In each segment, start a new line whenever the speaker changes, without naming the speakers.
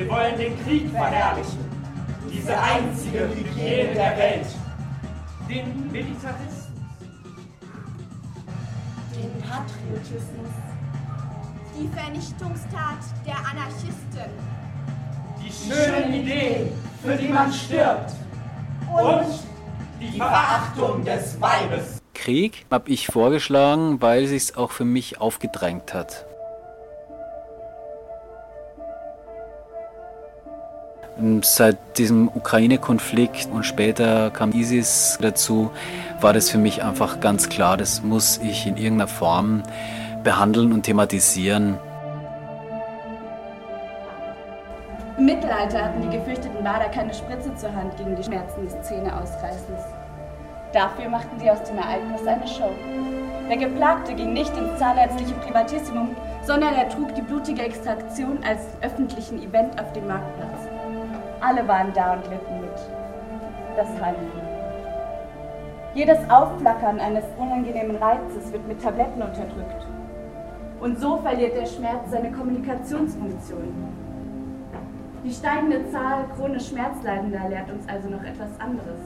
Wir wollen den Krieg verherrlichen. Diese einzige Hygiene der Welt. Den Militarismus.
Den Patriotismus.
Die Vernichtungstat der Anarchisten.
Die schönen Ideen, für die man stirbt. Und die Verachtung des Weibes.
Krieg habe ich vorgeschlagen, weil es sich auch für mich aufgedrängt hat. Seit diesem Ukraine-Konflikt und später kam ISIS dazu, war das für mich einfach ganz klar, das muss ich in irgendeiner Form behandeln und thematisieren.
Im Mittelalter hatten die gefürchteten Bader keine Spritze zur Hand gegen die Schmerzen des Zähneausreißens. Dafür machten sie aus dem Ereignis eine Show. Der Geplagte ging nicht ins zahnärztliche Privatissimum, sondern er trug die blutige Extraktion als öffentlichen Event auf dem Marktplatz. Alle waren da und litten mit. Das Heimweh. Jedes Aufflackern eines unangenehmen Reizes wird mit Tabletten unterdrückt. Und so verliert der Schmerz seine Kommunikationsfunktion. Die steigende Zahl chronisch Schmerzleidender lehrt uns also noch etwas anderes.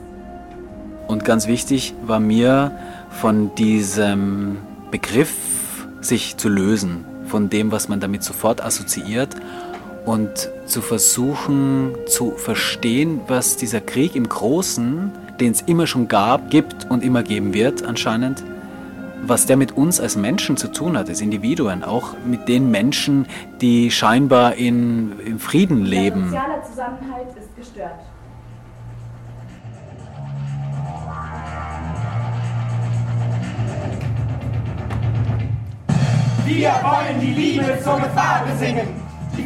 Und ganz wichtig war mir von diesem Begriff sich zu lösen, von dem, was man damit sofort assoziiert und zu versuchen zu verstehen, was dieser Krieg im Großen, den es immer schon gab, gibt und immer geben wird anscheinend, was der mit uns als Menschen zu tun hat, als Individuen, auch mit den Menschen, die scheinbar in, in Frieden leben.
Der soziale Zusammenhalt ist gestört.
Wir wollen die Liebe zur Gefahr besingen.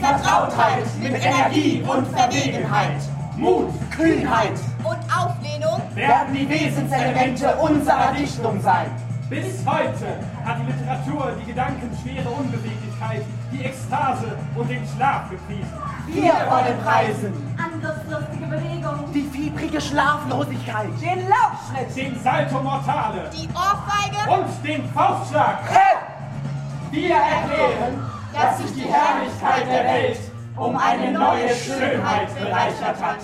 Vertrautheit mit Energie und Verwegenheit. Mut, Kühnheit
Und Auflehnung
werden die Wesenselemente unserer Dichtung sein.
Bis heute hat die Literatur die gedankenschwere Unbeweglichkeit, die Ekstase und den Schlaf gepriesen.
Wir wollen preisen
Angriffslustige Bewegung.
die fiebrige Schlaflosigkeit,
Den Laufschritt.
Den Salto Mortale
die Ohrfeige
und den Faustschlag.
Wir erklären, dass sich die Herrlichkeit der Welt um eine neue Schönheit bereichert hat.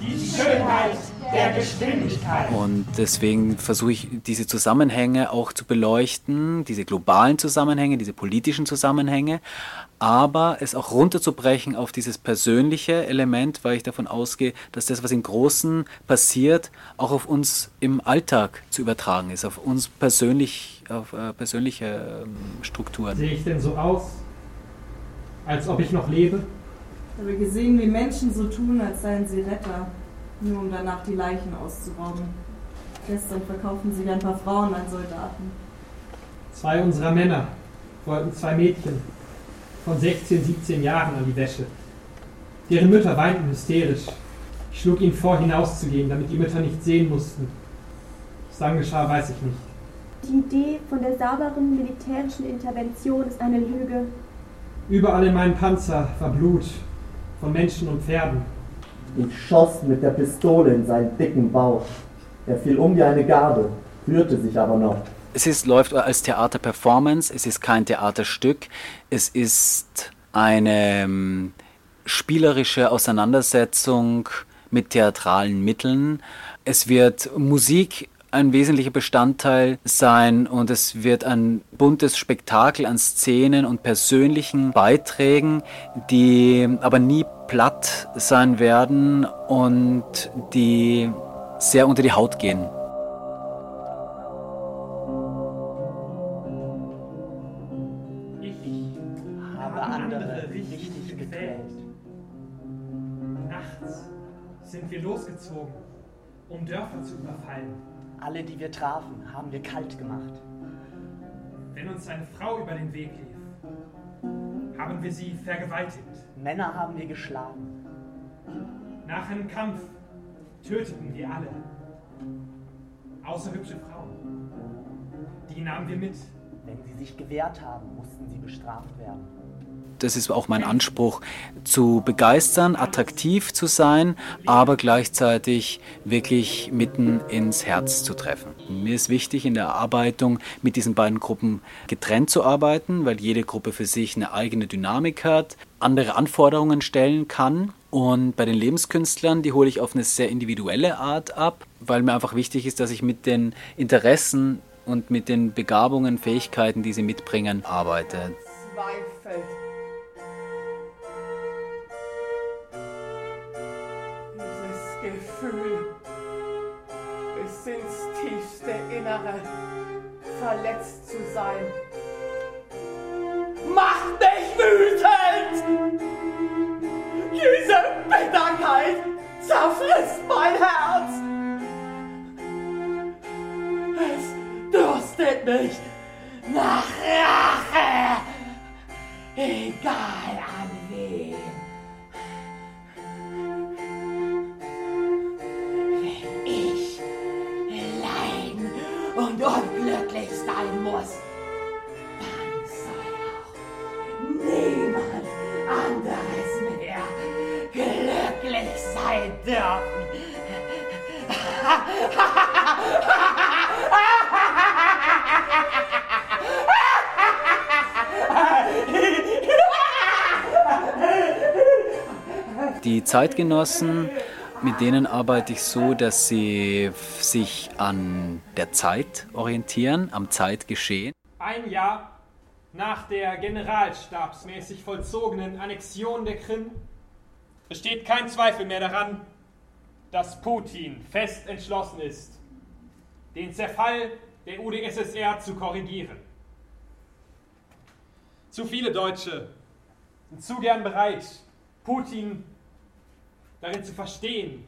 Die Schönheit der Geschwindigkeit.
Und deswegen versuche ich diese Zusammenhänge auch zu beleuchten, diese globalen Zusammenhänge, diese politischen Zusammenhänge, aber es auch runterzubrechen auf dieses persönliche Element, weil ich davon ausgehe, dass das, was im Großen passiert, auch auf uns im Alltag zu übertragen ist, auf uns persönlich, auf äh, persönliche ähm, Strukturen.
Sehe ich denn so aus, als ob ich noch lebe?
Ich habe gesehen, wie Menschen so tun, als seien sie Retter, nur um danach die Leichen auszurauben. Gestern verkauften sie ein paar Frauen an Soldaten.
Zwei unserer Männer wollten zwei Mädchen von 16, 17 Jahren an die Wäsche. Deren Mütter weinten hysterisch. Ich schlug ihnen vor, hinauszugehen, damit die Mütter nicht sehen mussten. Was dann geschah, weiß ich nicht.
Die Idee von der sauberen militärischen Intervention ist eine Lüge.
Überall in meinem Panzer war Blut von Menschen und Pferden.
Ich schoss mit der Pistole in seinen dicken Bauch. Er fiel um wie eine Garbe, rührte sich aber noch.
Es ist, läuft als Theaterperformance, es ist kein Theaterstück, es ist eine ähm, spielerische Auseinandersetzung mit theatralen Mitteln. Es wird Musik ein wesentlicher Bestandteil sein und es wird ein buntes Spektakel an Szenen und persönlichen Beiträgen, die aber nie platt sein werden und die sehr unter die Haut gehen.
Ich
habe andere richtig gequält.
Nachts sind wir losgezogen, um Dörfer zu überfallen.
Alle, die wir trafen, haben wir kalt gemacht.
Wenn uns eine Frau über den Weg lief, haben wir sie vergewaltigt.
Männer haben wir geschlagen.
Nach einem Kampf töteten wir alle. Außer hübsche Frauen. Die nahmen wir mit.
Wenn sie sich gewehrt haben, mussten sie bestraft werden.
Das ist auch mein Anspruch, zu begeistern, attraktiv zu sein, aber gleichzeitig wirklich mitten ins Herz zu treffen. Mir ist wichtig, in der Erarbeitung mit diesen beiden Gruppen getrennt zu arbeiten, weil jede Gruppe für sich eine eigene Dynamik hat. andere Anforderungen stellen kann. Und bei den Lebenskünstlern, die hole ich auf eine sehr individuelle Art ab, weil mir einfach wichtig ist, dass ich mit den Interessen und mit den Begabungen, Fähigkeiten, die sie mitbringen, arbeite.
Zweifelt. Gefühl bis ins tiefste Innere verletzt zu sein. Macht mich wütend! Diese Bitterkeit zerfrisst mein Herz! Es durstet mich nach Rache! Egal sein muss, dann soll auch niemand anderes mehr glücklich sein dürfen.
Die Zeitgenossen, mit denen arbeite ich so, dass sie sich an der Zeit orientieren, am Zeitgeschehen.
Ein Jahr nach der generalstabsmäßig vollzogenen Annexion der Krim besteht kein Zweifel mehr daran, dass Putin fest entschlossen ist, den Zerfall der UdSSR zu korrigieren. Zu viele Deutsche sind zu gern bereit, Putin darin zu verstehen,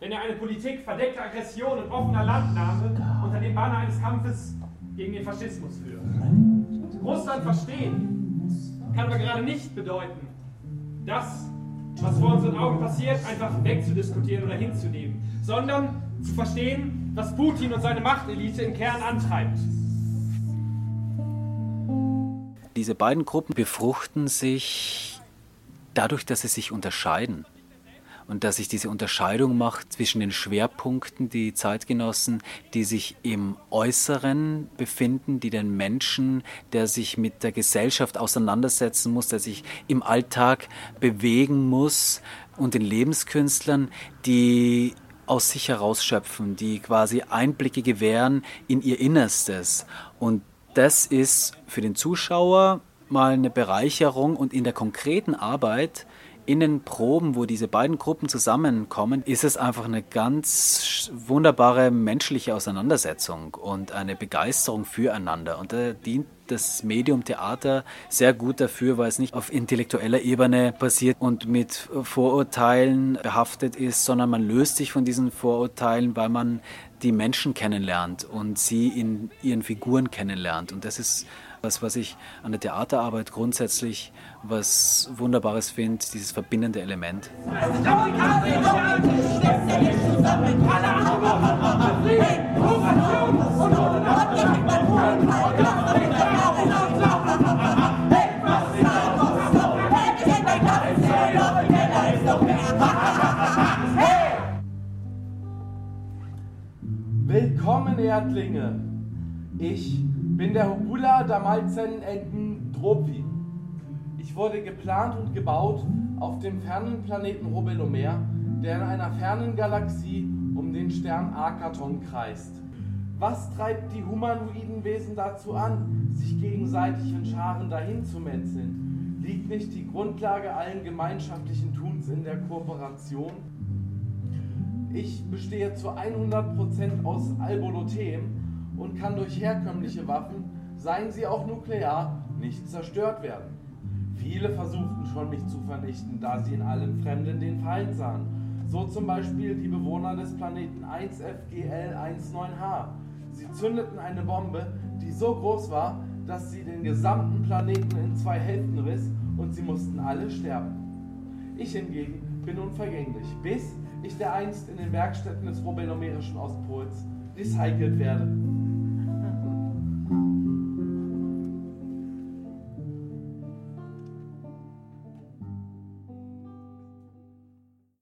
wenn er eine Politik verdeckter Aggression und offener Landnahme unter dem Banner eines Kampfes gegen den Faschismus führt. Russland verstehen kann aber gerade nicht bedeuten, das, was vor unseren Augen passiert, einfach wegzudiskutieren oder hinzunehmen, sondern zu verstehen, was Putin und seine Machtelite im Kern antreibt.
Diese beiden Gruppen befruchten sich dadurch, dass sie sich unterscheiden und dass sich diese Unterscheidung macht zwischen den Schwerpunkten, die Zeitgenossen, die sich im Äußeren befinden, die den Menschen, der sich mit der Gesellschaft auseinandersetzen muss, der sich im Alltag bewegen muss, und den Lebenskünstlern, die aus sich herausschöpfen, die quasi Einblicke gewähren in ihr Innerstes. Und das ist für den Zuschauer mal eine Bereicherung und in der konkreten Arbeit in den Proben, wo diese beiden Gruppen zusammenkommen, ist es einfach eine ganz wunderbare menschliche Auseinandersetzung und eine Begeisterung füreinander. Und da dient das Medium Theater sehr gut dafür, weil es nicht auf intellektueller Ebene passiert und mit Vorurteilen behaftet ist, sondern man löst sich von diesen Vorurteilen, weil man die Menschen kennenlernt und sie in ihren Figuren kennenlernt. Und das ist was, was ich an der Theaterarbeit grundsätzlich was Wunderbares finde, dieses verbindende Element.
Willkommen, Erdlinge! Ich bin der Hobula Damalzen Enten Dropi. Ich wurde geplant und gebaut auf dem fernen Planeten Robelomer, der in einer fernen Galaxie um den Stern Akaton kreist. Was treibt die humanoiden Wesen dazu an, sich gegenseitig in Scharen dahin zu metzeln? Liegt nicht die Grundlage allen gemeinschaftlichen Tuns in der Kooperation? Ich bestehe zu 100% aus Albolothem und kann durch herkömmliche Waffen, seien sie auch nuklear, nicht zerstört werden. Viele versuchten schon, mich zu vernichten, da sie in allem Fremden den Feind sahen. So zum Beispiel die Bewohner des Planeten 1FGL19H. Sie zündeten eine Bombe, die so groß war, dass sie den gesamten Planeten in zwei Hälften riss und sie mussten alle sterben. Ich hingegen bin unvergänglich, bis ich dereinst in den Werkstätten des Robelomerischen Ostpols recycelt werde.